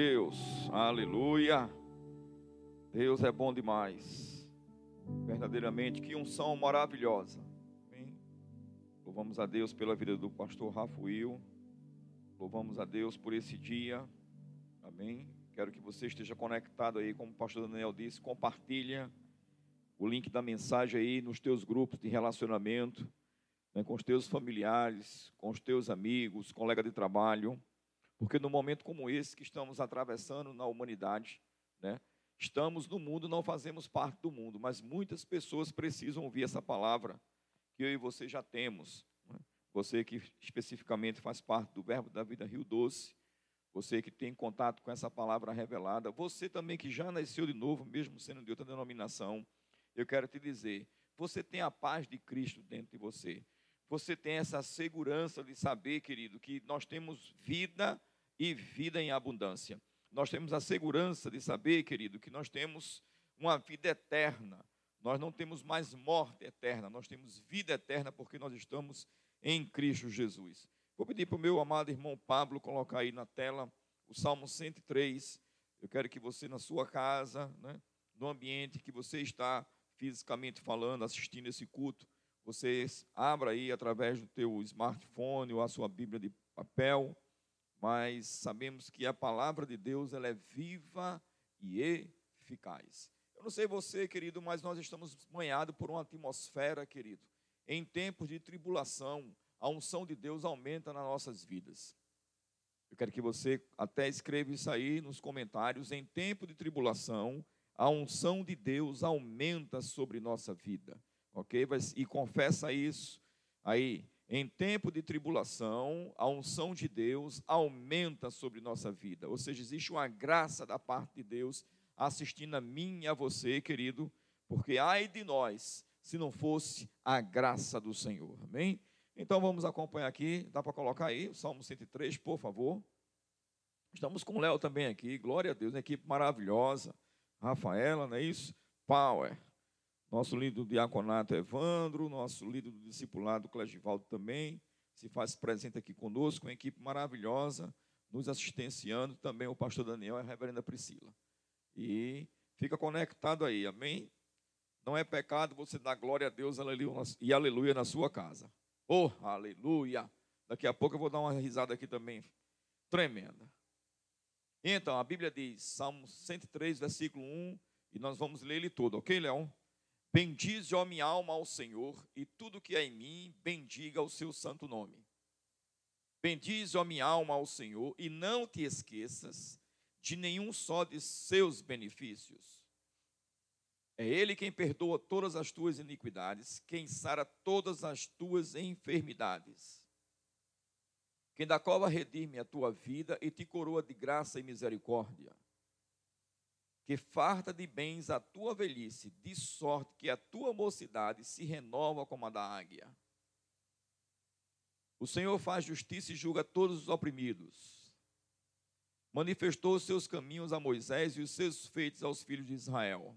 Deus, aleluia. Deus é bom demais. Verdadeiramente, que unção maravilhosa. Amém? Louvamos a Deus pela vida do pastor Rafael. Louvamos a Deus por esse dia. Amém. Quero que você esteja conectado aí, como o pastor Daniel disse, compartilha o link da mensagem aí nos teus grupos de relacionamento, né, com os teus familiares, com os teus amigos, colega de trabalho. Porque no momento como esse que estamos atravessando na humanidade, né, estamos no mundo, não fazemos parte do mundo, mas muitas pessoas precisam ouvir essa palavra que eu e você já temos. Né? Você que especificamente faz parte do Verbo da Vida Rio Doce, você que tem contato com essa palavra revelada, você também que já nasceu de novo, mesmo sendo de outra denominação, eu quero te dizer, você tem a paz de Cristo dentro de você. Você tem essa segurança de saber, querido, que nós temos vida e vida em abundância. Nós temos a segurança de saber, querido, que nós temos uma vida eterna. Nós não temos mais morte eterna, nós temos vida eterna porque nós estamos em Cristo Jesus. Vou pedir para o meu amado irmão Pablo colocar aí na tela o Salmo 103. Eu quero que você, na sua casa, né, no ambiente que você está fisicamente falando, assistindo esse culto, você abra aí através do teu smartphone ou a sua Bíblia de papel mas sabemos que a palavra de Deus ela é viva e eficaz. Eu não sei você, querido, mas nós estamos banhados por uma atmosfera, querido. Em tempos de tribulação, a unção de Deus aumenta nas nossas vidas. Eu quero que você até escreva isso aí nos comentários. Em tempo de tribulação, a unção de Deus aumenta sobre nossa vida, ok? E confessa isso aí em tempo de tribulação, a unção de Deus aumenta sobre nossa vida. Ou seja, existe uma graça da parte de Deus assistindo a mim e a você, querido, porque ai de nós se não fosse a graça do Senhor. Amém? Então vamos acompanhar aqui, dá para colocar aí o Salmo 103, por favor. Estamos com o Léo também aqui, glória a Deus, uma equipe maravilhosa. Rafaela, não é isso? Power nosso líder do diaconato Evandro, nosso líder do discipulado Clegivaldo também se faz presente aqui conosco, uma equipe maravilhosa, nos assistenciando, também o pastor Daniel e a reverenda Priscila. E fica conectado aí, amém? Não é pecado você dar glória a Deus aleluia, e aleluia na sua casa. Oh, aleluia! Daqui a pouco eu vou dar uma risada aqui também, tremenda. Então, a Bíblia diz, Salmo 103, versículo 1, e nós vamos ler ele todo, ok, Leão? Bendize, ó minha alma, ao Senhor, e tudo que é em mim, bendiga o seu santo nome. Bendize, ó minha alma, ao Senhor, e não te esqueças de nenhum só de seus benefícios. É Ele quem perdoa todas as tuas iniquidades, quem sara todas as tuas enfermidades. Quem da cova redime a tua vida e te coroa de graça e misericórdia que farta de bens a tua velhice, de sorte que a tua mocidade se renova como a da águia. O Senhor faz justiça e julga todos os oprimidos. Manifestou os seus caminhos a Moisés e os seus feitos aos filhos de Israel.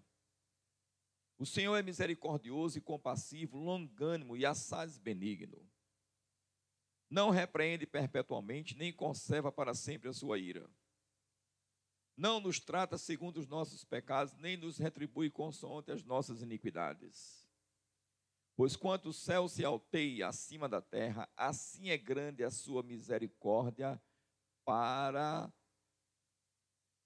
O Senhor é misericordioso e compassivo, longânimo e assaz benigno. Não repreende perpetuamente, nem conserva para sempre a sua ira não nos trata segundo os nossos pecados, nem nos retribui consoante as nossas iniquidades. Pois quanto o céu se alteia acima da terra, assim é grande a sua misericórdia para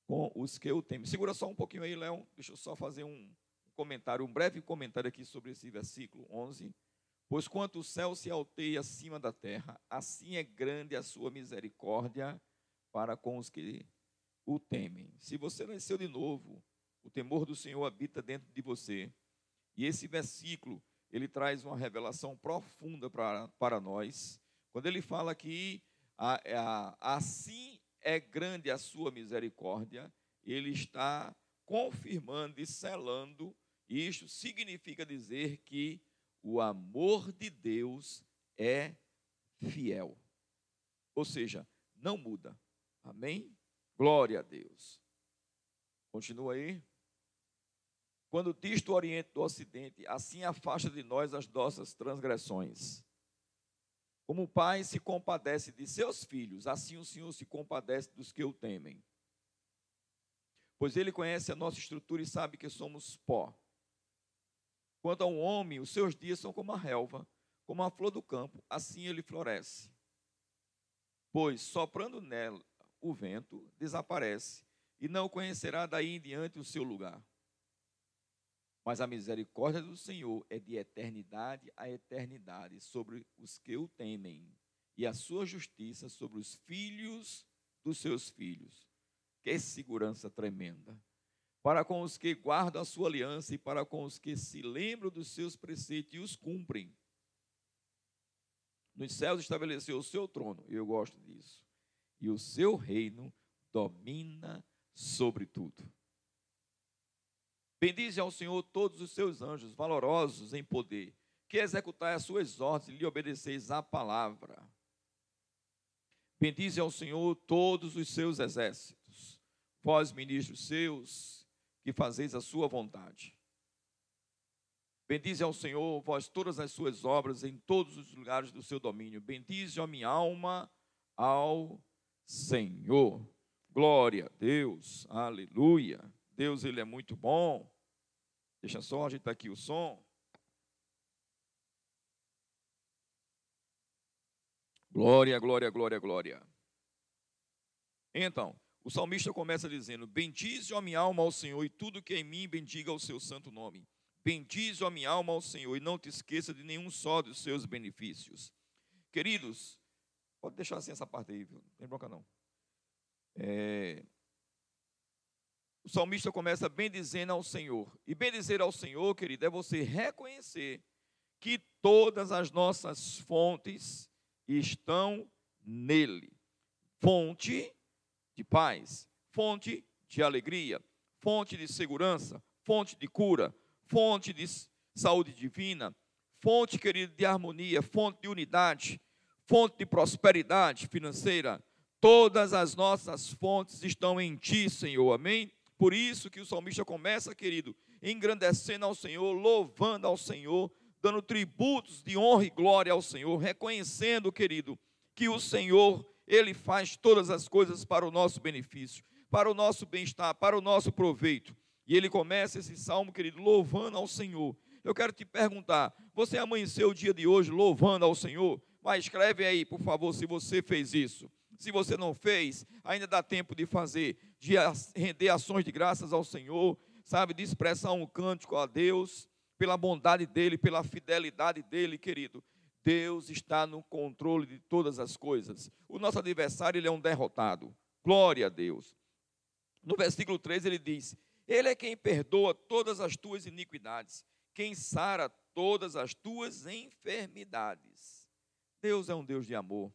com os que o temem. Segura só um pouquinho aí, Léo. Deixa eu só fazer um comentário, um breve comentário aqui sobre esse versículo 11. Pois quanto o céu se alteia acima da terra, assim é grande a sua misericórdia para com os que o temem. Se você nasceu de novo, o temor do Senhor habita dentro de você. E esse versículo, ele traz uma revelação profunda para, para nós. Quando ele fala que a, a, assim é grande a sua misericórdia, ele está confirmando e selando. Isto significa dizer que o amor de Deus é fiel. Ou seja, não muda. Amém? Glória a Deus. Continua aí. Quando disto Oriente do Ocidente, assim afasta de nós as nossas transgressões. Como o pai se compadece de seus filhos, assim o Senhor se compadece dos que o temem. pois ele conhece a nossa estrutura e sabe que somos pó. Quanto ao homem, os seus dias são como a relva, como a flor do campo, assim ele floresce. Pois, soprando nela o vento, desaparece, e não conhecerá daí em diante o seu lugar. Mas a misericórdia do Senhor é de eternidade a eternidade sobre os que o temem, e a sua justiça sobre os filhos dos seus filhos. Que segurança tremenda! Para com os que guardam a sua aliança e para com os que se lembram dos seus preceitos e os cumprem. Nos céus estabeleceu o seu trono, e eu gosto disso. E o seu reino domina sobre tudo. Bendize ao Senhor todos os seus anjos, valorosos em poder, que executai as suas ordens e lhe obedeceis a palavra. Bendize ao Senhor todos os seus exércitos, vós, ministros seus, que fazeis a sua vontade. Bendize ao Senhor, vós todas as suas obras em todos os lugares do seu domínio. Bendize a minha alma ao Senhor. Glória a Deus, aleluia. Deus, Ele é muito bom. Deixa só ajeitar aqui o som. Glória, glória, glória, glória. Então, o salmista começa dizendo: Bendize a minha alma ao Senhor e tudo que é em mim bendiga o seu santo nome. Bendize a minha alma ao Senhor e não te esqueça de nenhum só dos seus benefícios. Queridos, pode deixar assim essa parte aí, viu? não tem bronca não. É, o salmista começa bendizendo ao Senhor. E bendizer ao Senhor, querido, é você reconhecer que todas as nossas fontes estão nele. Fonte de paz, fonte de alegria, fonte de segurança, fonte de cura, fonte de saúde divina, fonte, querido, de harmonia, fonte de unidade, fonte de prosperidade financeira. Todas as nossas fontes estão em Ti, Senhor. Amém? Por isso que o salmista começa, querido, engrandecendo ao Senhor, louvando ao Senhor, dando tributos de honra e glória ao Senhor, reconhecendo, querido, que o Senhor, Ele faz todas as coisas para o nosso benefício, para o nosso bem-estar, para o nosso proveito. E ele começa esse salmo, querido, louvando ao Senhor. Eu quero te perguntar: você amanheceu o dia de hoje louvando ao Senhor? Mas escreve aí, por favor, se você fez isso. Se você não fez, ainda dá tempo de fazer, de render ações de graças ao Senhor, sabe, de expressar um cântico a Deus, pela bondade dEle, pela fidelidade dEle, querido. Deus está no controle de todas as coisas. O nosso adversário, ele é um derrotado. Glória a Deus. No versículo 3 ele diz: Ele é quem perdoa todas as tuas iniquidades, quem sara todas as tuas enfermidades. Deus é um Deus de amor,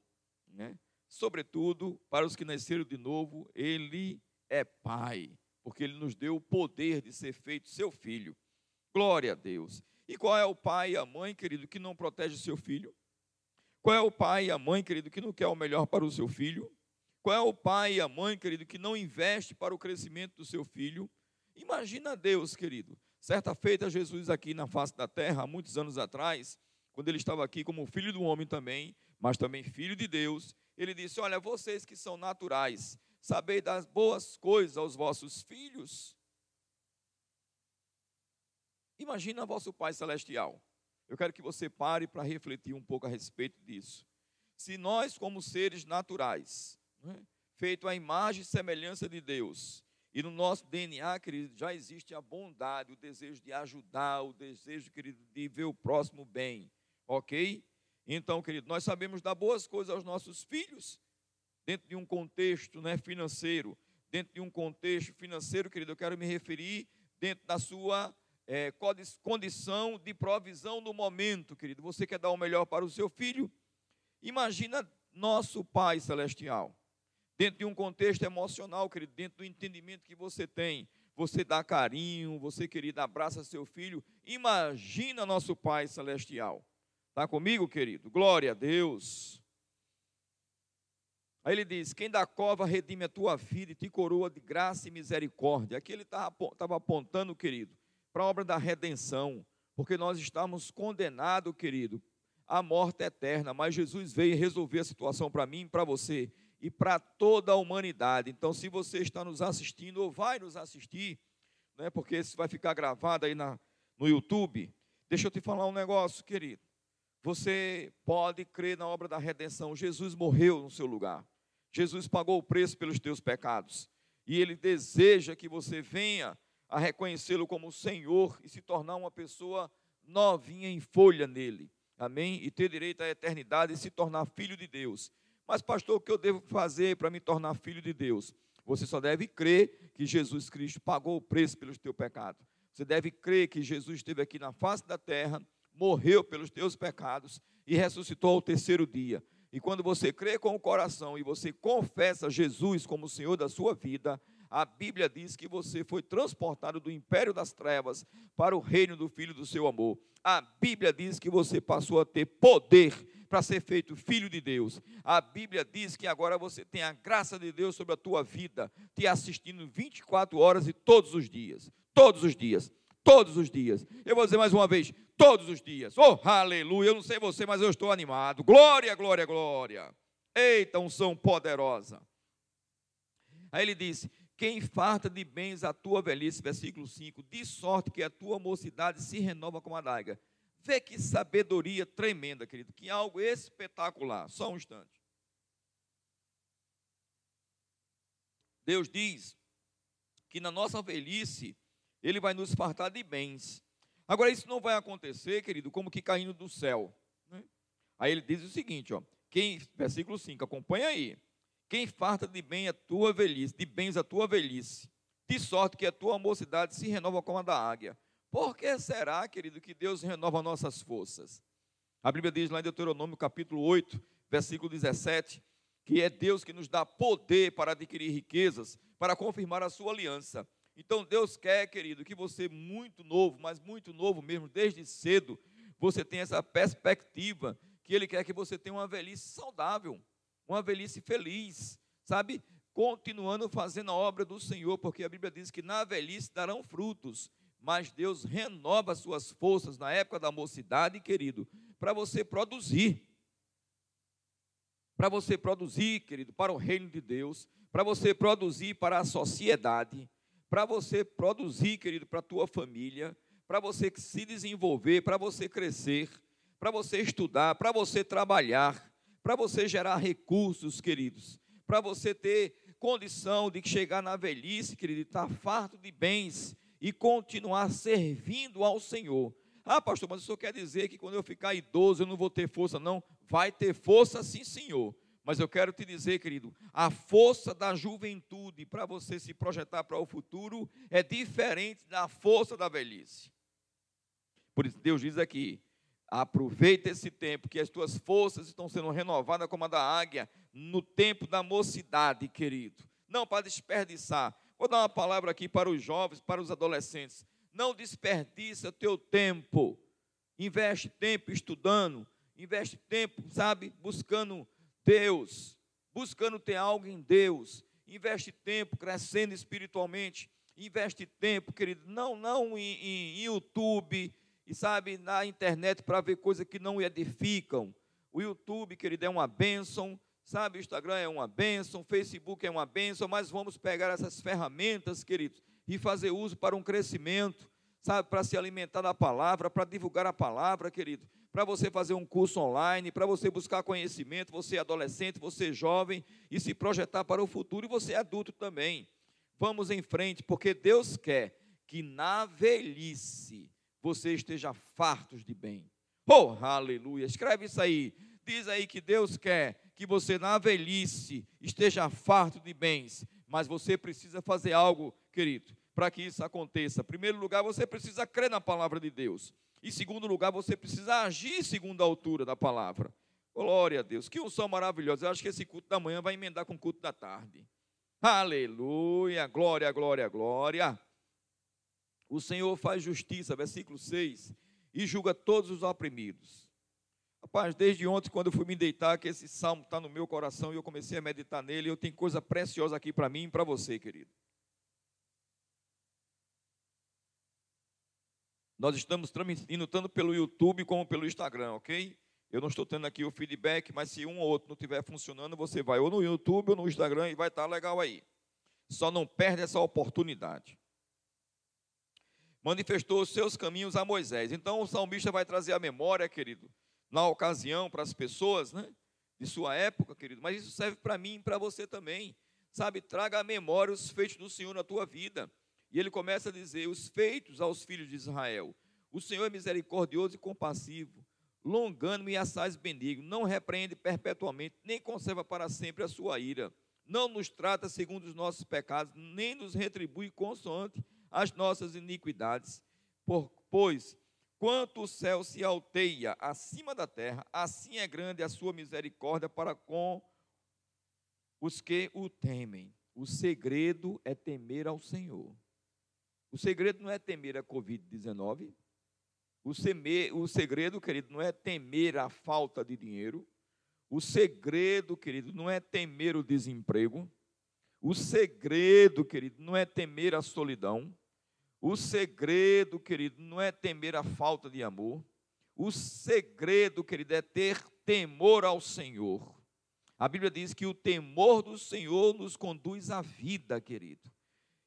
né? Sobretudo, para os que nasceram de novo, Ele é Pai, porque Ele nos deu o poder de ser feito seu filho. Glória a Deus. E qual é o pai e a mãe, querido, que não protege o seu filho? Qual é o pai e a mãe, querido, que não quer o melhor para o seu filho? Qual é o pai e a mãe, querido, que não investe para o crescimento do seu filho? Imagina Deus, querido. Certa feita, Jesus aqui na face da terra, há muitos anos atrás, quando ele estava aqui como filho do homem também, mas também filho de Deus, ele disse: Olha, vocês que são naturais, sabei das boas coisas aos vossos filhos. Imagina vosso Pai Celestial. Eu quero que você pare para refletir um pouco a respeito disso. Se nós, como seres naturais, né, feito à imagem e semelhança de Deus, e no nosso DNA, querido, já existe a bondade, o desejo de ajudar, o desejo, querido, de ver o próximo bem, ok? Então, querido, nós sabemos dar boas coisas aos nossos filhos, dentro de um contexto né, financeiro. Dentro de um contexto financeiro, querido, eu quero me referir dentro da sua é, condição de provisão no momento, querido. Você quer dar o melhor para o seu filho? Imagina nosso Pai Celestial. Dentro de um contexto emocional, querido, dentro do entendimento que você tem, você dá carinho, você, querido, abraça seu filho. Imagina nosso Pai Celestial. Está comigo, querido? Glória a Deus. Aí ele diz: Quem da cova redime a tua vida e te coroa de graça e misericórdia. Aqui ele estava apontando, querido, para a obra da redenção, porque nós estamos condenados, querido, à morte eterna. Mas Jesus veio resolver a situação para mim para você. e para toda a humanidade. Então, se você está nos assistindo ou vai nos assistir, né, porque isso vai ficar gravado aí na, no YouTube, deixa eu te falar um negócio, querido. Você pode crer na obra da redenção. Jesus morreu no seu lugar. Jesus pagou o preço pelos teus pecados. E Ele deseja que você venha a reconhecê-lo como Senhor e se tornar uma pessoa novinha em folha nele. Amém? E ter direito à eternidade e se tornar filho de Deus. Mas, pastor, o que eu devo fazer para me tornar filho de Deus? Você só deve crer que Jesus Cristo pagou o preço pelos teus pecados. Você deve crer que Jesus esteve aqui na face da terra, morreu pelos teus pecados e ressuscitou ao terceiro dia. E quando você crê com o coração e você confessa Jesus como o Senhor da sua vida, a Bíblia diz que você foi transportado do império das trevas para o reino do Filho do seu amor. A Bíblia diz que você passou a ter poder para ser feito filho de Deus. A Bíblia diz que agora você tem a graça de Deus sobre a tua vida, te assistindo 24 horas e todos os dias. Todos os dias. Todos os dias. Eu vou dizer mais uma vez: todos os dias. Oh, aleluia. Eu não sei você, mas eu estou animado. Glória, glória, glória. Eita, unção poderosa. Aí ele disse: Quem farta de bens a tua velhice, versículo 5, de sorte que a tua mocidade se renova como a daga. Vê que sabedoria tremenda, querido, que algo espetacular. Só um instante. Deus diz que na nossa velhice ele vai nos fartar de bens. Agora, isso não vai acontecer, querido, como que caindo do céu. Né? Aí ele diz o seguinte, ó, quem, versículo 5, acompanha aí. Quem farta de bem a tua velhice, de bens a tua velhice, de sorte que a tua mocidade se renova como a da águia. Por que será, querido, que Deus renova nossas forças? A Bíblia diz lá em Deuteronômio capítulo 8, versículo 17, que é Deus que nos dá poder para adquirir riquezas, para confirmar a sua aliança. Então Deus quer, querido, que você muito novo, mas muito novo mesmo, desde cedo, você tenha essa perspectiva que Ele quer que você tenha uma velhice saudável, uma velhice feliz, sabe? Continuando fazendo a obra do Senhor, porque a Bíblia diz que na velhice darão frutos, mas Deus renova as suas forças na época da mocidade, querido, para você produzir. Para você produzir, querido, para o reino de Deus, para você produzir para a sociedade para você produzir, querido, para a tua família, para você se desenvolver, para você crescer, para você estudar, para você trabalhar, para você gerar recursos, queridos, para você ter condição de chegar na velhice, querido, estar tá farto de bens e continuar servindo ao Senhor. Ah, pastor, mas isso quer dizer que quando eu ficar idoso eu não vou ter força, não? Vai ter força, sim, senhor. Mas eu quero te dizer, querido, a força da juventude para você se projetar para o futuro é diferente da força da velhice. Por isso, Deus diz aqui: aproveita esse tempo, que as tuas forças estão sendo renovadas como a da águia, no tempo da mocidade, querido. Não para desperdiçar. Vou dar uma palavra aqui para os jovens, para os adolescentes. Não desperdiça teu tempo. Investe tempo estudando, investe tempo, sabe, buscando Deus, buscando ter algo em Deus, investe tempo crescendo espiritualmente, investe tempo, querido, não, não em, em, YouTube e sabe, na internet para ver coisas que não edificam. O YouTube, querido, é uma bênção, sabe, o Instagram é uma bênção, o Facebook é uma bênção, mas vamos pegar essas ferramentas, queridos, e fazer uso para um crescimento, sabe, para se alimentar da palavra, para divulgar a palavra, querido para você fazer um curso online, para você buscar conhecimento, você é adolescente, você é jovem, e se projetar para o futuro, e você é adulto também. Vamos em frente, porque Deus quer que na velhice você esteja fartos de bem. Oh, aleluia! Escreve isso aí. Diz aí que Deus quer que você na velhice esteja farto de bens, mas você precisa fazer algo, querido, para que isso aconteça. Em primeiro lugar, você precisa crer na palavra de Deus. Em segundo lugar, você precisa agir segundo a altura da palavra. Glória a Deus. Que unção maravilhosa. Eu acho que esse culto da manhã vai emendar com o culto da tarde. Aleluia. Glória, glória, glória. O Senhor faz justiça, versículo 6, e julga todos os oprimidos. Rapaz, desde ontem, quando eu fui me deitar, que esse salmo está no meu coração e eu comecei a meditar nele, eu tenho coisa preciosa aqui para mim e para você, querido. Nós estamos transmitindo tanto pelo YouTube como pelo Instagram, ok? Eu não estou tendo aqui o feedback, mas se um ou outro não estiver funcionando, você vai ou no YouTube ou no Instagram e vai estar legal aí. Só não perde essa oportunidade. Manifestou os seus caminhos a Moisés. Então o salmista vai trazer a memória, querido, na ocasião para as pessoas, né? De sua época, querido. Mas isso serve para mim e para você também. Sabe, traga à memória os feitos do Senhor na tua vida. E ele começa a dizer: os feitos aos filhos de Israel. O Senhor é misericordioso e compassivo longânimo e assaz benigno, não repreende perpetuamente, nem conserva para sempre a sua ira. Não nos trata segundo os nossos pecados, nem nos retribui consoante as nossas iniquidades. Por, pois, quanto o céu se alteia acima da terra, assim é grande a sua misericórdia para com os que o temem. O segredo é temer ao Senhor. O segredo não é temer a Covid-19, o, o segredo, querido, não é temer a falta de dinheiro. O segredo, querido, não é temer o desemprego. O segredo, querido, não é temer a solidão. O segredo, querido, não é temer a falta de amor. O segredo, querido, é ter temor ao Senhor. A Bíblia diz que o temor do Senhor nos conduz à vida, querido.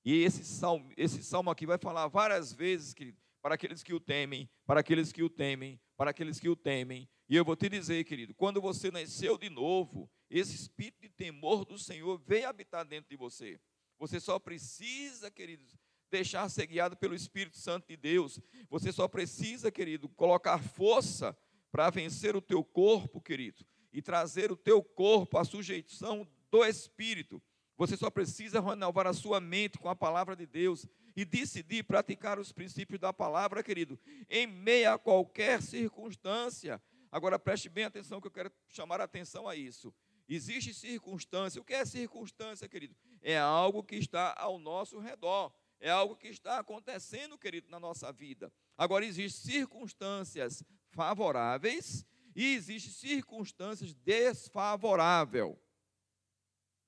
E esse salmo, esse salmo aqui vai falar várias vezes, querido, para aqueles que o temem, para aqueles que o temem, para aqueles que o temem. E eu vou te dizer, querido, quando você nasceu de novo, esse espírito de temor do Senhor veio habitar dentro de você. Você só precisa, queridos, deixar ser guiado pelo Espírito Santo de Deus. Você só precisa, querido, colocar força para vencer o teu corpo, querido, e trazer o teu corpo à sujeição do Espírito. Você só precisa renovar a sua mente com a palavra de Deus e decidir praticar os princípios da palavra, querido, em meio a qualquer circunstância. Agora preste bem atenção que eu quero chamar a atenção a isso. Existe circunstância. O que é circunstância, querido? É algo que está ao nosso redor. É algo que está acontecendo, querido, na nossa vida. Agora existem circunstâncias favoráveis e existem circunstâncias desfavoráveis.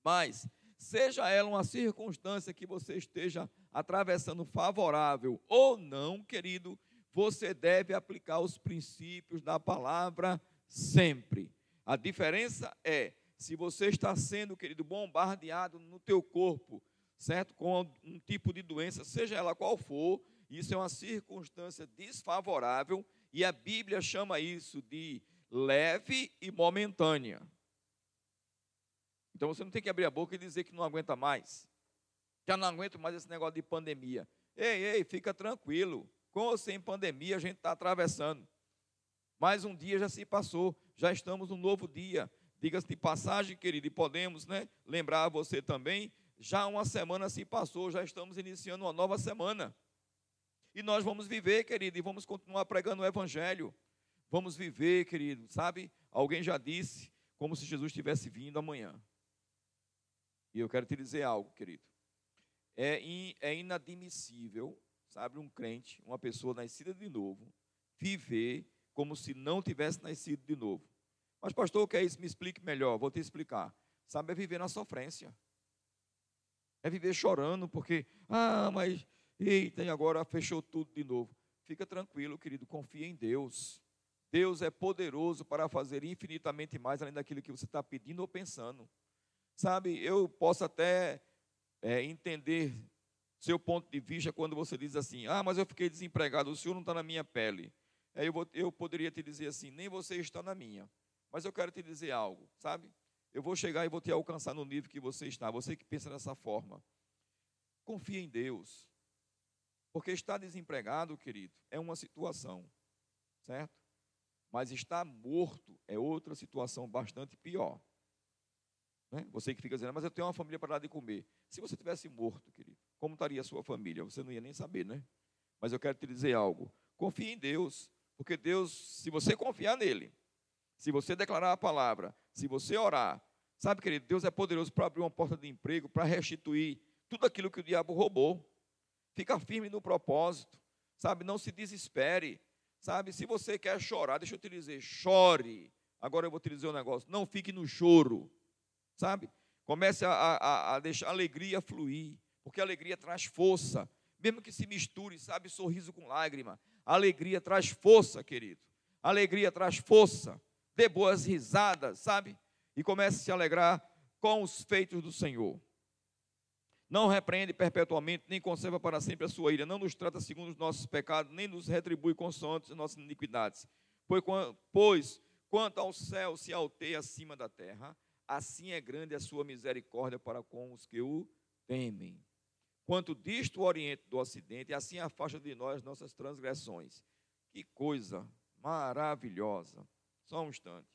Mas seja ela uma circunstância que você esteja atravessando favorável ou não, querido, você deve aplicar os princípios da palavra sempre. A diferença é se você está sendo, querido, bombardeado no teu corpo, certo? Com um tipo de doença, seja ela qual for, isso é uma circunstância desfavorável e a Bíblia chama isso de leve e momentânea. Então você não tem que abrir a boca e dizer que não aguenta mais. Já não aguento mais esse negócio de pandemia. Ei, ei, fica tranquilo. Com ou sem pandemia, a gente está atravessando. Mais um dia já se passou, já estamos num novo dia. Diga-se de passagem, querido, e podemos né, lembrar a você também, já uma semana se passou, já estamos iniciando uma nova semana. E nós vamos viver, querido, e vamos continuar pregando o Evangelho. Vamos viver, querido, sabe? Alguém já disse, como se Jesus estivesse vindo amanhã. E eu quero te dizer algo, querido. É, in, é inadmissível, sabe, um crente, uma pessoa nascida de novo, viver como se não tivesse nascido de novo. Mas, pastor, o que é isso? Me explique melhor. Vou te explicar. Sabe, é viver na sofrência. É viver chorando, porque, ah, mas, eita, e agora fechou tudo de novo. Fica tranquilo, querido, confia em Deus. Deus é poderoso para fazer infinitamente mais além daquilo que você está pedindo ou pensando. Sabe, eu posso até é, entender seu ponto de vista quando você diz assim: Ah, mas eu fiquei desempregado, o senhor não está na minha pele. Aí eu, vou, eu poderia te dizer assim: Nem você está na minha. Mas eu quero te dizer algo, sabe? Eu vou chegar e vou te alcançar no nível que você está. Você que pensa dessa forma. Confia em Deus. Porque estar desempregado, querido, é uma situação, certo? Mas estar morto é outra situação bastante pior. Né? Você que fica dizendo, mas eu tenho uma família para dar de comer. Se você tivesse morto, querido, como estaria a sua família? Você não ia nem saber, né? Mas eu quero te dizer algo. Confie em Deus, porque Deus, se você confiar nele, se você declarar a palavra, se você orar, sabe, querido, Deus é poderoso para abrir uma porta de emprego, para restituir tudo aquilo que o diabo roubou. Fica firme no propósito, sabe? Não se desespere, sabe? Se você quer chorar, deixa eu te dizer, chore. Agora eu vou te dizer um negócio, não fique no choro sabe? Comece a, a, a deixar a alegria fluir, porque a alegria traz força, mesmo que se misture, sabe, sorriso com lágrima. A alegria traz força, querido. A alegria traz força. dê boas risadas, sabe? E comece a se alegrar com os feitos do Senhor. Não repreende perpetuamente, nem conserva para sempre a sua ira. Não nos trata segundo os nossos pecados, nem nos retribui consoante as nossas iniquidades. Pois, quanto ao céu se alteia acima da terra, assim é grande a sua misericórdia para com os que o temem. Quanto disto o oriente do ocidente, assim afasta de nós nossas transgressões. Que coisa maravilhosa. Só um instante.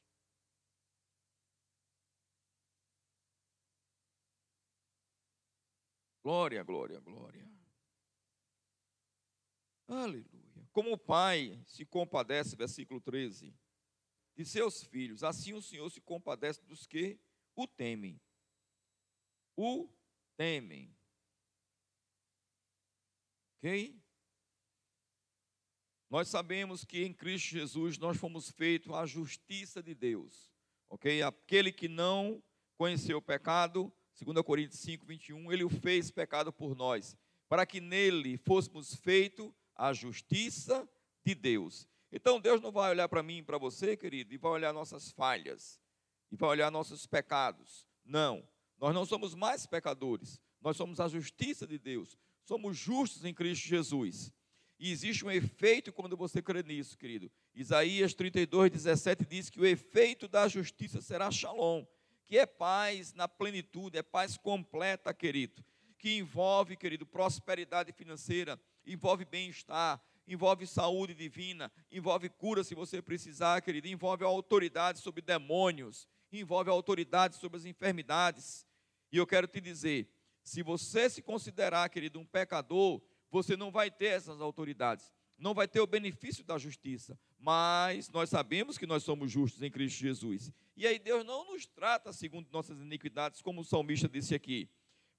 Glória, glória, glória. Aleluia. Como o Pai se compadece, versículo 13, de seus filhos, assim o Senhor se compadece dos que o temem. O temem. Ok? Nós sabemos que em Cristo Jesus nós fomos feitos a justiça de Deus. Ok? Aquele que não conheceu o pecado, 2 Coríntios 5, 21, ele o fez pecado por nós, para que nele fôssemos feitos a justiça de Deus. Então Deus não vai olhar para mim e para você, querido, e vai olhar nossas falhas, e vai olhar nossos pecados. Não, nós não somos mais pecadores, nós somos a justiça de Deus, somos justos em Cristo Jesus. E existe um efeito quando você crê nisso, querido. Isaías 32, 17 diz que o efeito da justiça será shalom que é paz na plenitude, é paz completa, querido, que envolve, querido, prosperidade financeira, envolve bem-estar, envolve saúde divina, envolve cura se você precisar, querido, envolve autoridade sobre demônios, envolve autoridade sobre as enfermidades. E eu quero te dizer, se você se considerar, querido, um pecador, você não vai ter essas autoridades, não vai ter o benefício da justiça, mas nós sabemos que nós somos justos em Cristo Jesus. E aí Deus não nos trata segundo nossas iniquidades, como o salmista disse aqui,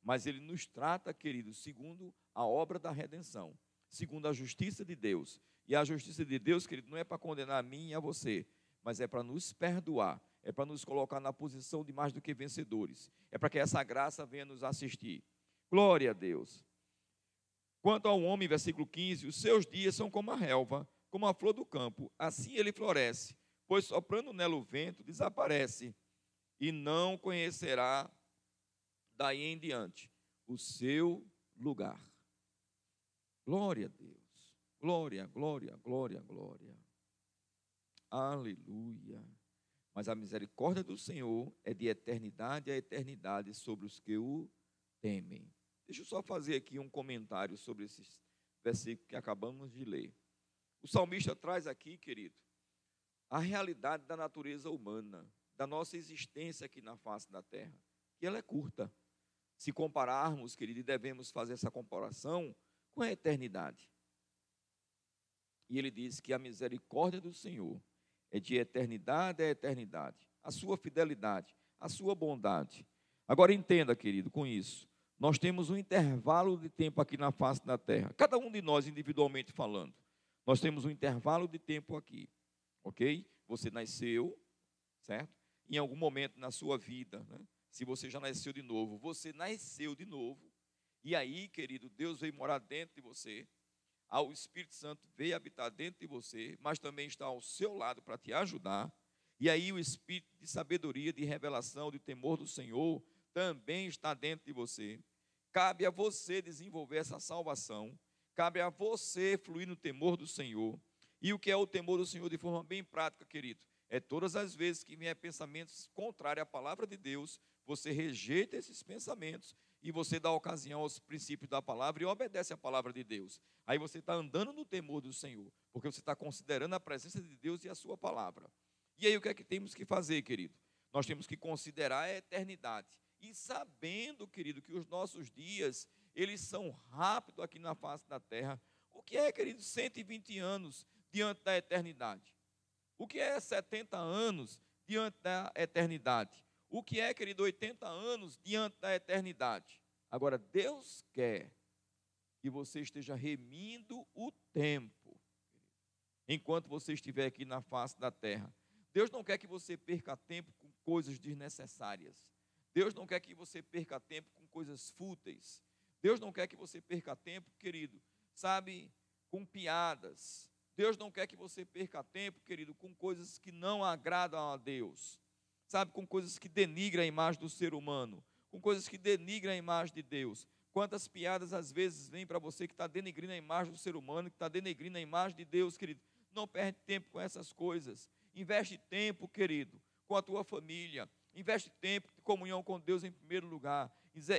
mas Ele nos trata, querido, segundo a obra da redenção, segundo a justiça de Deus. E a justiça de Deus, querido, não é para condenar a mim e a você, mas é para nos perdoar, é para nos colocar na posição de mais do que vencedores, é para que essa graça venha nos assistir. Glória a Deus. Quanto ao homem, versículo 15, os seus dias são como a relva, como a flor do campo, assim ele floresce, pois soprando nela o vento, desaparece, e não conhecerá daí em diante o seu lugar. Glória a Deus. Glória, glória, glória, glória. Aleluia. Mas a misericórdia do Senhor é de eternidade a eternidade sobre os que o temem. Deixa eu só fazer aqui um comentário sobre esses versículos que acabamos de ler. O salmista traz aqui, querido, a realidade da natureza humana, da nossa existência aqui na face da terra, que ela é curta. Se compararmos, querido, e devemos fazer essa comparação com a eternidade. E ele diz que a misericórdia do Senhor é de eternidade a eternidade, a sua fidelidade, a sua bondade. Agora entenda, querido, com isso, nós temos um intervalo de tempo aqui na face da terra, cada um de nós individualmente falando. Nós temos um intervalo de tempo aqui, ok? Você nasceu, certo? Em algum momento na sua vida, né? se você já nasceu de novo, você nasceu de novo, e aí, querido, Deus veio morar dentro de você, o Espírito Santo veio habitar dentro de você, mas também está ao seu lado para te ajudar, e aí o Espírito de sabedoria, de revelação, de temor do Senhor, também está dentro de você. Cabe a você desenvolver essa salvação Cabe a você fluir no temor do Senhor. E o que é o temor do Senhor de forma bem prática, querido? É todas as vezes que vier pensamentos contrários à palavra de Deus, você rejeita esses pensamentos e você dá ocasião aos princípios da palavra e obedece à palavra de Deus. Aí você está andando no temor do Senhor, porque você está considerando a presença de Deus e a sua palavra. E aí o que é que temos que fazer, querido? Nós temos que considerar a eternidade. E sabendo, querido, que os nossos dias eles são rápidos aqui na face da terra. O que é, querido, 120 anos diante da eternidade? O que é 70 anos diante da eternidade? O que é, querido, 80 anos diante da eternidade? Agora, Deus quer que você esteja remindo o tempo, enquanto você estiver aqui na face da terra. Deus não quer que você perca tempo com coisas desnecessárias. Deus não quer que você perca tempo com coisas fúteis. Deus não quer que você perca tempo, querido, sabe, com piadas, Deus não quer que você perca tempo, querido, com coisas que não agradam a Deus. Sabe, com coisas que denigram a imagem do ser humano, com coisas que denigram a imagem de Deus. Quantas piadas às vezes vêm para você que está denegrindo a imagem do ser humano, que está denegrindo a imagem de Deus, querido. Não perde tempo com essas coisas. Investe tempo, querido, com a tua família. Investe tempo de comunhão com Deus em primeiro lugar.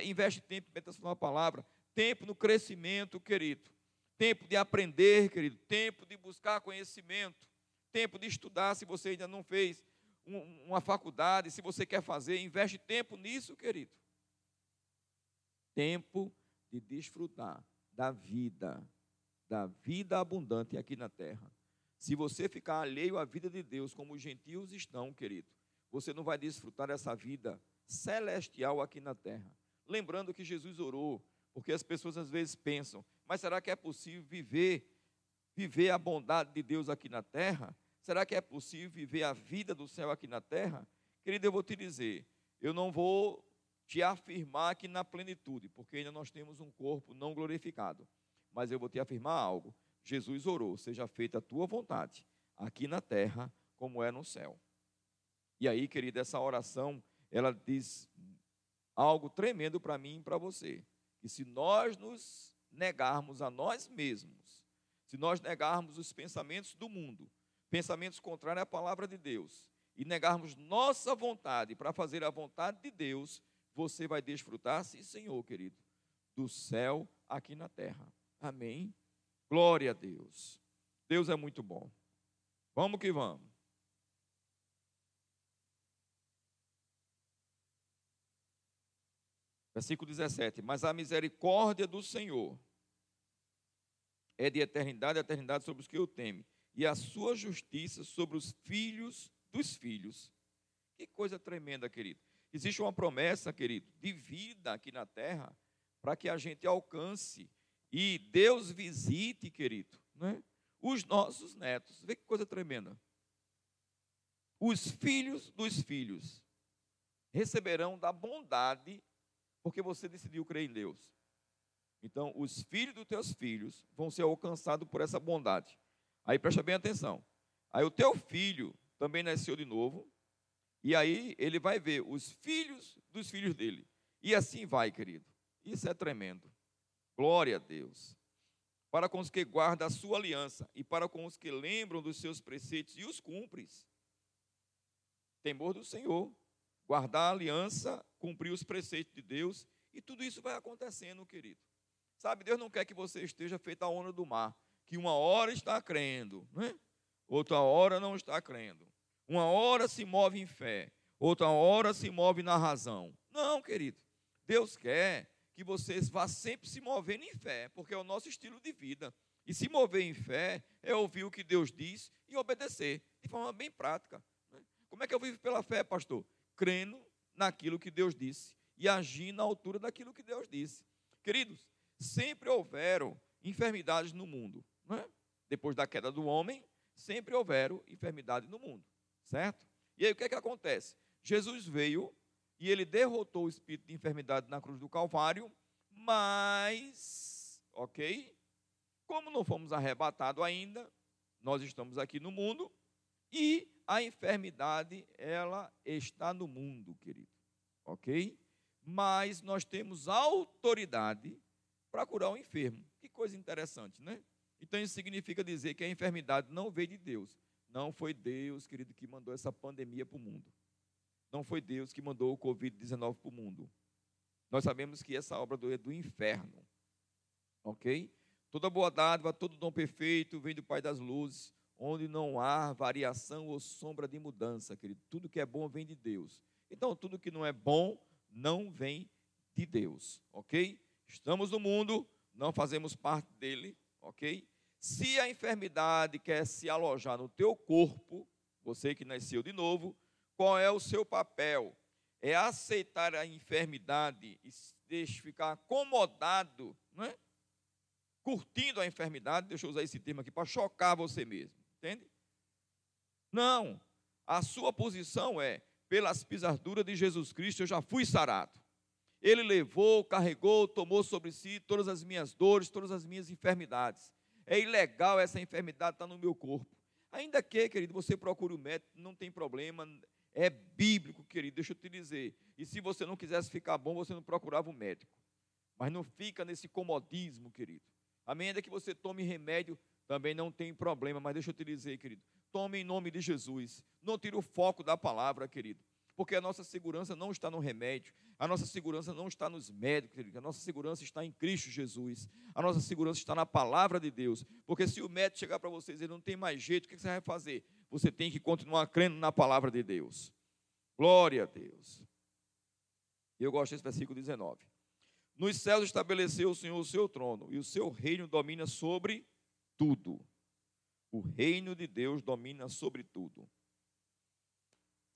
Investe tempo em meditação palavra. Tempo no crescimento, querido. Tempo de aprender, querido. Tempo de buscar conhecimento. Tempo de estudar, se você ainda não fez uma faculdade, se você quer fazer, investe tempo nisso, querido. Tempo de desfrutar da vida, da vida abundante aqui na terra. Se você ficar alheio à vida de Deus, como os gentios estão, querido, você não vai desfrutar dessa vida celestial aqui na terra. Lembrando que Jesus orou, porque as pessoas às vezes pensam, mas será que é possível viver viver a bondade de Deus aqui na terra? Será que é possível viver a vida do céu aqui na terra? Querido, eu vou te dizer, eu não vou te afirmar aqui na plenitude, porque ainda nós temos um corpo não glorificado. Mas eu vou te afirmar algo. Jesus orou: seja feita a tua vontade, aqui na terra, como é no céu. E aí, querida, essa oração, ela diz algo tremendo para mim e para você. Que se nós nos negarmos a nós mesmos, se nós negarmos os pensamentos do mundo, pensamentos contrários à palavra de Deus, e negarmos nossa vontade para fazer a vontade de Deus, você vai desfrutar, sim, Senhor, querido, do céu aqui na terra. Amém? Glória a Deus. Deus é muito bom. Vamos que vamos. Versículo 17: Mas a misericórdia do Senhor é de eternidade a eternidade sobre os que o temem, e a sua justiça sobre os filhos dos filhos. Que coisa tremenda, querido. Existe uma promessa, querido, de vida aqui na terra, para que a gente alcance e Deus visite, querido, né, os nossos netos. Vê que coisa tremenda. Os filhos dos filhos receberão da bondade, porque você decidiu crer em Deus. Então, os filhos dos teus filhos vão ser alcançados por essa bondade. Aí presta bem atenção. Aí o teu filho também nasceu de novo, e aí ele vai ver os filhos dos filhos dele. E assim vai, querido. Isso é tremendo. Glória a Deus. Para com os que guardam a sua aliança e para com os que lembram dos seus preceitos e os cumpres. Temor do Senhor. Guardar a aliança, cumprir os preceitos de Deus. E tudo isso vai acontecendo, querido. Sabe, Deus não quer que você esteja feito a onda do mar. Que uma hora está crendo, né? outra hora não está crendo. Uma hora se move em fé, outra hora se move na razão. Não, querido. Deus quer que vocês vá sempre se movendo em fé, porque é o nosso estilo de vida. E se mover em fé é ouvir o que Deus diz e obedecer, de forma bem prática. Né? Como é que eu vivo pela fé, pastor? Crendo naquilo que Deus disse e agindo na altura daquilo que Deus disse. Queridos, sempre houveram enfermidades no mundo. Depois da queda do homem, sempre houveram enfermidades no mundo, certo? E aí o que é que acontece? Jesus veio e ele derrotou o espírito de enfermidade na cruz do Calvário, mas, ok? Como não fomos arrebatados ainda, nós estamos aqui no mundo e a enfermidade, ela está no mundo, querido, ok? Mas nós temos autoridade para curar o enfermo. Que coisa interessante, né? Então isso significa dizer que a enfermidade não veio de Deus. Não foi Deus, querido, que mandou essa pandemia para o mundo. Não foi Deus que mandou o Covid-19 para o mundo. Nós sabemos que essa obra é do inferno. Ok? Toda boa dádiva, todo dom perfeito vem do Pai das luzes, onde não há variação ou sombra de mudança, querido. Tudo que é bom vem de Deus. Então, tudo que não é bom não vem de Deus. Ok? Estamos no mundo, não fazemos parte dele. Ok? Se a enfermidade quer se alojar no teu corpo, você que nasceu de novo, qual é o seu papel? É aceitar a enfermidade e ficar acomodado, não é? curtindo a enfermidade, deixa eu usar esse termo aqui, para chocar você mesmo, entende? Não, a sua posição é, pelas pisaduras de Jesus Cristo eu já fui sarado. Ele levou, carregou, tomou sobre si todas as minhas dores, todas as minhas enfermidades. é ilegal essa enfermidade estar tá no meu corpo. Ainda que, querido, você procure o médico, não tem problema, é bíblico, querido, deixa eu te dizer. E se você não quisesse ficar bom, você não procurava o médico. Mas não fica nesse comodismo, querido. Amém? Ainda que você tome remédio, também não tem problema. Mas deixa eu te dizer, querido, tome em nome de Jesus. Não tire o foco da palavra, querido. Porque a nossa segurança não está no remédio, a nossa segurança não está nos médicos, a nossa segurança está em Cristo Jesus, a nossa segurança está na palavra de Deus. Porque se o médico chegar para vocês e dizer não tem mais jeito, o que você vai fazer? Você tem que continuar crendo na palavra de Deus. Glória a Deus. E eu gosto desse versículo 19. Nos céus estabeleceu o Senhor o seu trono, e o seu reino domina sobre tudo. O reino de Deus domina sobre tudo.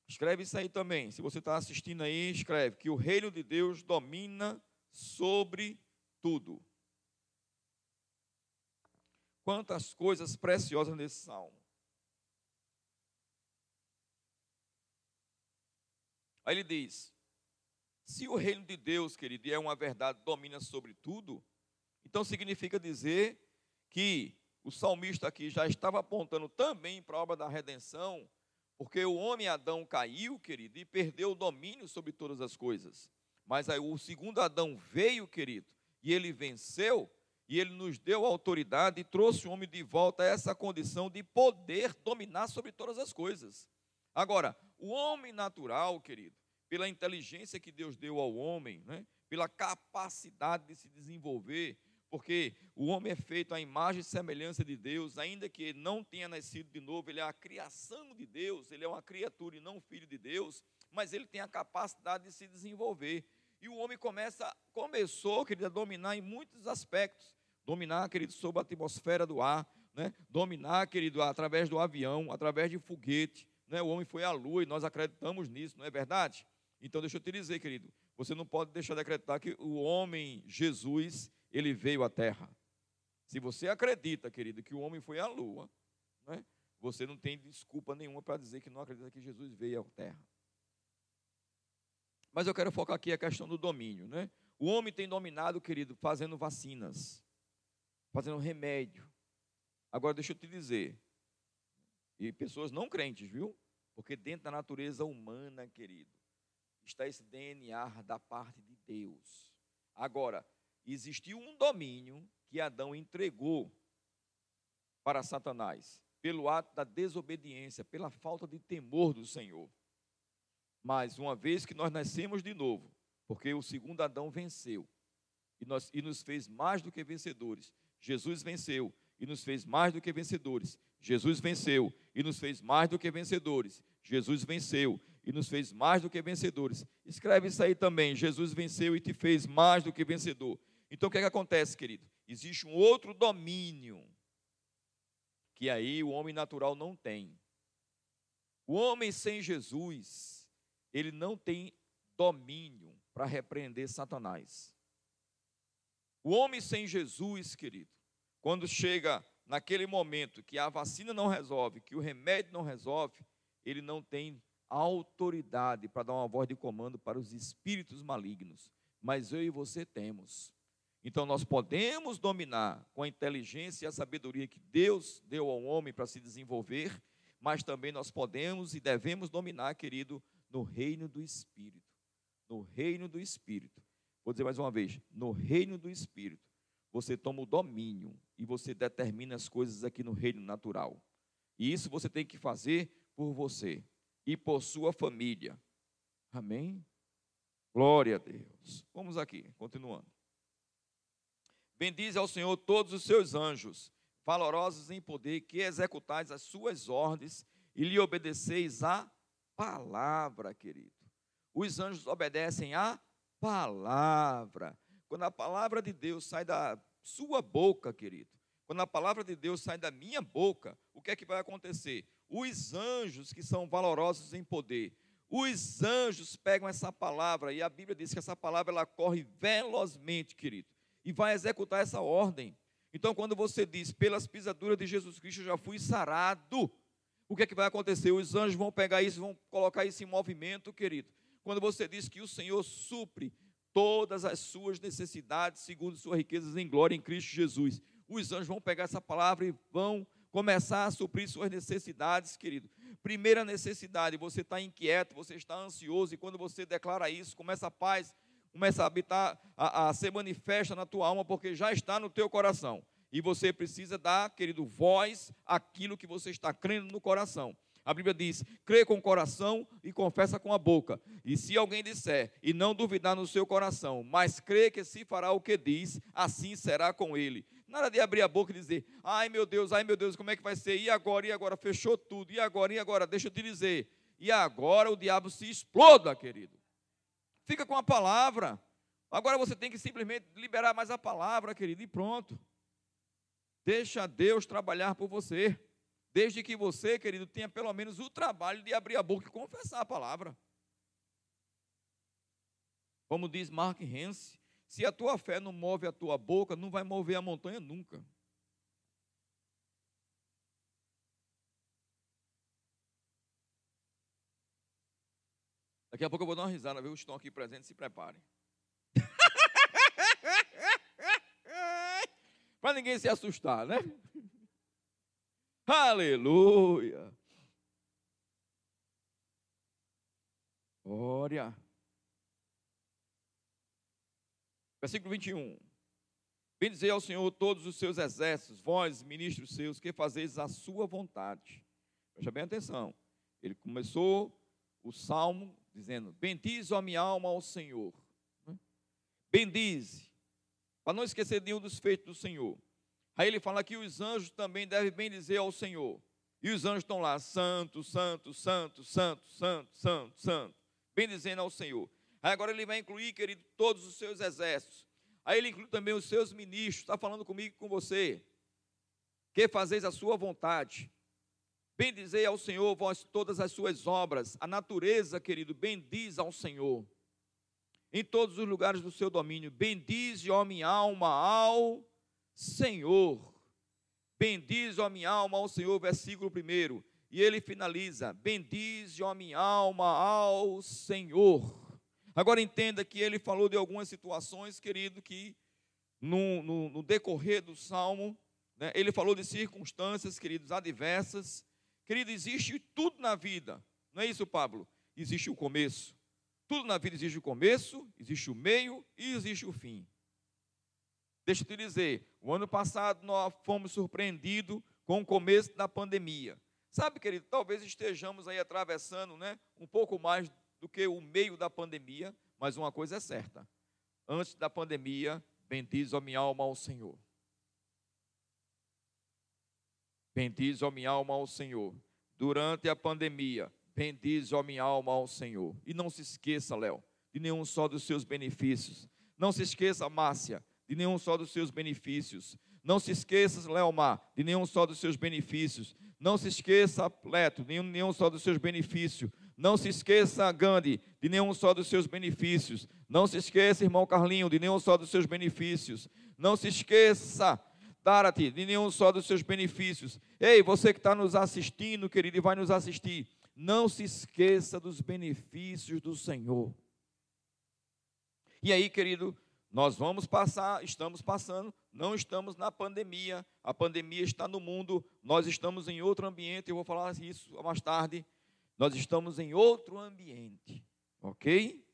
Escreve isso aí também. Se você está assistindo aí, escreve que o reino de Deus domina sobre tudo. Quantas coisas preciosas nesse salmo. Aí ele diz: se o reino de Deus, querido, é uma verdade, domina sobre tudo, então significa dizer que o salmista aqui já estava apontando também para a obra da redenção porque o homem Adão caiu, querido, e perdeu o domínio sobre todas as coisas. Mas aí o segundo Adão veio, querido, e ele venceu, e ele nos deu autoridade e trouxe o homem de volta a essa condição de poder dominar sobre todas as coisas. Agora, o homem natural, querido, pela inteligência que Deus deu ao homem, né, pela capacidade de se desenvolver, porque o homem é feito à imagem e semelhança de Deus, ainda que ele não tenha nascido de novo, ele é a criação de Deus, ele é uma criatura e não filho de Deus, mas ele tem a capacidade de se desenvolver. E o homem começa, começou, querido, a dominar em muitos aspectos. Dominar, querido, sobre a atmosfera do ar, né? dominar, querido, através do avião, através de foguete. Né? O homem foi à lua e nós acreditamos nisso, não é verdade? Então, deixa eu te dizer, querido, você não pode deixar de acreditar que o homem, Jesus, ele veio à terra. Se você acredita, querido, que o homem foi à lua, né, você não tem desculpa nenhuma para dizer que não acredita que Jesus veio à terra. Mas eu quero focar aqui a questão do domínio. Né? O homem tem dominado, querido, fazendo vacinas, fazendo remédio. Agora, deixa eu te dizer, e pessoas não crentes, viu? Porque dentro da natureza humana, querido, está esse DNA da parte de Deus. Agora, existiu um domínio que Adão entregou para Satanás, pelo ato da desobediência, pela falta de temor do Senhor. Mas uma vez que nós nascemos de novo, porque o segundo Adão venceu e, nós, e nos fez mais do que vencedores, Jesus venceu e nos fez mais do que vencedores. Jesus venceu e nos fez mais do que vencedores. Jesus venceu e nos fez mais do que vencedores. Escreve isso aí também. Jesus venceu e te fez mais do que vencedor. Então o que, é que acontece, querido? Existe um outro domínio que aí o homem natural não tem. O homem sem Jesus, ele não tem domínio para repreender Satanás. O homem sem Jesus, querido, quando chega naquele momento que a vacina não resolve, que o remédio não resolve, ele não tem autoridade para dar uma voz de comando para os espíritos malignos. Mas eu e você temos. Então nós podemos dominar com a inteligência e a sabedoria que Deus deu ao homem para se desenvolver, mas também nós podemos e devemos dominar, querido, no reino do Espírito. No reino do Espírito. Vou dizer mais uma vez: no reino do Espírito, você toma o domínio e você determina as coisas aqui no reino natural. E isso você tem que fazer por você e por sua família. Amém? Glória a Deus. Vamos aqui, continuando. Bendize ao Senhor todos os seus anjos, valorosos em poder, que executais as suas ordens e lhe obedeceis a palavra, querido. Os anjos obedecem a palavra. Quando a palavra de Deus sai da sua boca, querido, quando a palavra de Deus sai da minha boca, o que é que vai acontecer? Os anjos que são valorosos em poder, os anjos pegam essa palavra e a Bíblia diz que essa palavra ela corre velozmente, querido e vai executar essa ordem. Então, quando você diz, pelas pisaduras de Jesus Cristo eu já fui sarado, o que é que vai acontecer? Os anjos vão pegar isso, vão colocar isso em movimento, querido. Quando você diz que o Senhor supre todas as suas necessidades segundo suas riquezas em glória em Cristo Jesus, os anjos vão pegar essa palavra e vão começar a suprir suas necessidades, querido. Primeira necessidade, você está inquieto, você está ansioso, e quando você declara isso, começa a paz, começa a habitar, a, a ser manifesta na tua alma, porque já está no teu coração. E você precisa dar, querido, voz àquilo que você está crendo no coração. A Bíblia diz: crê com o coração e confessa com a boca. E se alguém disser e não duvidar no seu coração, mas crê que se fará o que diz, assim será com ele. Nada de abrir a boca e dizer: ai meu Deus, ai meu Deus, como é que vai ser? E agora, e agora? Fechou tudo. E agora, e agora? Deixa eu te dizer. E agora o diabo se exploda, querido. Fica com a palavra. Agora você tem que simplesmente liberar mais a palavra, querido, e pronto. Deixa Deus trabalhar por você. Desde que você, querido, tenha pelo menos o trabalho de abrir a boca e confessar a palavra. Como diz Mark Hense, se a tua fé não move a tua boca, não vai mover a montanha nunca. Daqui a pouco eu vou dar uma risada, viu? Estão aqui presentes, se preparem. Para ninguém se assustar, né? Aleluia. Glória. Versículo 21. Bendizei ao Senhor todos os seus exércitos, vós, ministros seus, que fazeis a sua vontade. Preste bem atenção. Ele começou o salmo dizendo: Bendize a minha alma ao Senhor. Bendize para não esquecer nenhum dos feitos do Senhor. Aí ele fala que os anjos também devem bendizer ao Senhor. E os anjos estão lá, santo, santo, santo, santo, santo, santo, santo, bendizendo ao Senhor. Aí agora ele vai incluir, querido, todos os seus exércitos. Aí ele inclui também os seus ministros, está falando comigo e com você. Que fazeis a sua vontade. Bendizei ao Senhor, vós todas as suas obras. A natureza, querido, bendiz ao Senhor em todos os lugares do seu domínio. Bendize, ó minha alma, ao Senhor. Bendize, ó minha alma, ao Senhor, versículo 1. E ele finaliza: Bendize, ó minha alma, ao Senhor. Agora entenda que ele falou de algumas situações, querido, que no, no, no decorrer do salmo, né, ele falou de circunstâncias, queridos, adversas. Querido, existe tudo na vida, não é isso, Pablo? Existe o começo, tudo na vida existe o começo, existe o meio e existe o fim. Deixa eu te dizer, o ano passado nós fomos surpreendidos com o começo da pandemia. Sabe, querido, talvez estejamos aí atravessando né, um pouco mais do que o meio da pandemia, mas uma coisa é certa: antes da pandemia, bendiz a minha alma ao Senhor. Bendiz a minha alma ao Senhor. Durante a pandemia, Bendize, ó minha alma, ao Senhor. E não se esqueça, Léo, de nenhum só dos seus benefícios. Não se esqueça, Márcia, de nenhum só dos seus benefícios. Não se esqueça, Leomar, de nenhum só dos seus benefícios. Não se esqueça, Leto, de nenhum só dos seus benefícios. Não se esqueça, Gandhi, de nenhum só dos seus benefícios. Não se esqueça, irmão Carlinho, de nenhum só dos seus benefícios. Não se esqueça, Tarati, de nenhum só dos seus benefícios. Ei, você que está nos assistindo, querido, e vai nos assistir não se esqueça dos benefícios do Senhor. E aí, querido, nós vamos passar, estamos passando, não estamos na pandemia, a pandemia está no mundo, nós estamos em outro ambiente, eu vou falar isso mais tarde. Nós estamos em outro ambiente, ok?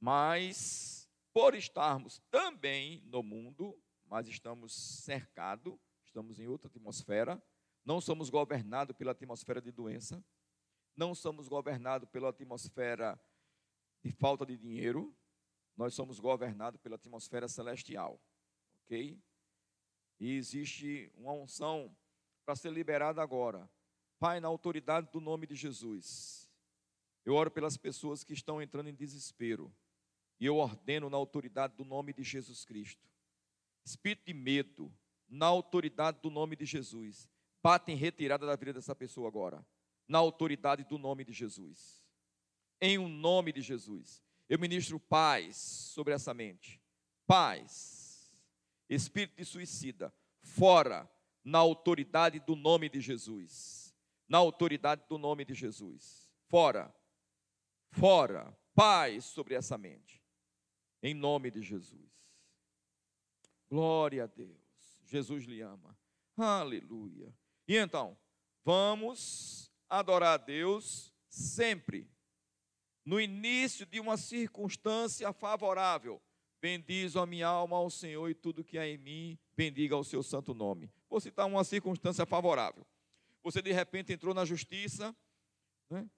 Mas, por estarmos também no mundo, mas estamos cercados, estamos em outra atmosfera, não somos governados pela atmosfera de doença, não somos governados pela atmosfera de falta de dinheiro, nós somos governados pela atmosfera celestial, ok? E existe uma unção para ser liberada agora. Pai, na autoridade do nome de Jesus, eu oro pelas pessoas que estão entrando em desespero, e eu ordeno na autoridade do nome de Jesus Cristo. Espírito de medo, na autoridade do nome de Jesus, bate em retirada da vida dessa pessoa agora na autoridade do nome de Jesus. Em o um nome de Jesus. Eu ministro paz sobre essa mente. Paz. Espírito de suicida, fora na autoridade do nome de Jesus. Na autoridade do nome de Jesus. Fora. Fora. Paz sobre essa mente. Em nome de Jesus. Glória a Deus. Jesus lhe ama. Aleluia. E então, vamos adorar a Deus sempre. No início de uma circunstância favorável, bendiz a minha alma ao Senhor e tudo que há em mim, bendiga o seu santo nome. Vou citar uma circunstância favorável. Você de repente entrou na justiça, né?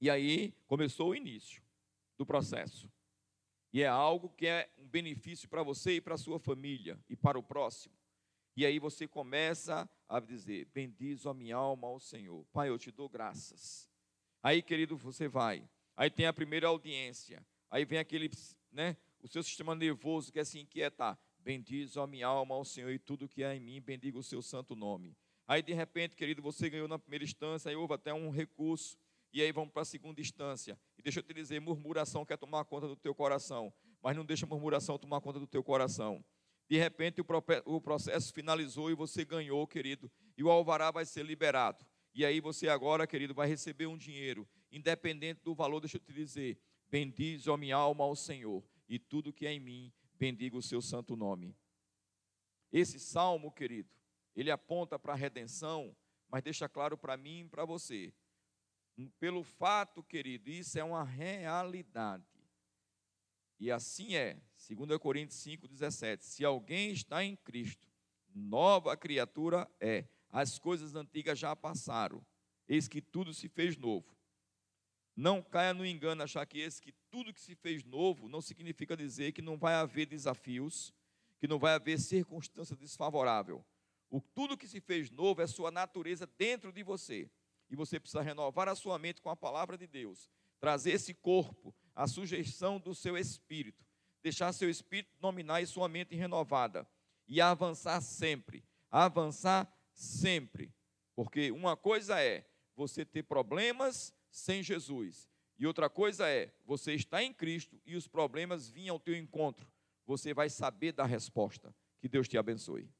e aí começou o início do processo. E é algo que é um benefício para você e para a sua família e para o próximo. E aí você começa a dizer: Bendizo a minha alma ao Senhor. Pai, eu te dou graças. Aí, querido, você vai. Aí tem a primeira audiência. Aí vem aquele, né, o seu sistema nervoso que é se inquietar. Bendizo a minha alma ao Senhor e tudo que há em mim, bendiga o seu santo nome. Aí, de repente, querido, você ganhou na primeira instância, aí houve até um recurso, e aí vamos para a segunda instância. E deixa eu te dizer, murmuração quer tomar conta do teu coração, mas não deixa murmuração tomar conta do teu coração. De repente o processo finalizou e você ganhou, querido, e o alvará vai ser liberado. E aí você agora, querido, vai receber um dinheiro, independente do valor, deixa eu te dizer, bendize a minha alma ao Senhor, e tudo que é em mim, bendiga o seu santo nome. Esse salmo, querido, ele aponta para a redenção, mas deixa claro para mim e para você, pelo fato, querido, isso é uma realidade. E assim é, 2 Coríntios 5,17. Se alguém está em Cristo, nova criatura é. As coisas antigas já passaram, eis que tudo se fez novo. Não caia no engano achar que esse que tudo que se fez novo não significa dizer que não vai haver desafios, que não vai haver circunstância desfavorável. O tudo que se fez novo é sua natureza dentro de você e você precisa renovar a sua mente com a palavra de Deus, trazer esse corpo à sujeição do seu espírito, deixar seu espírito dominar e sua mente renovada. E avançar sempre, avançar sempre, porque uma coisa é você ter problemas sem Jesus. E outra coisa é você estar em Cristo e os problemas vinham ao teu encontro, você vai saber da resposta. Que Deus te abençoe.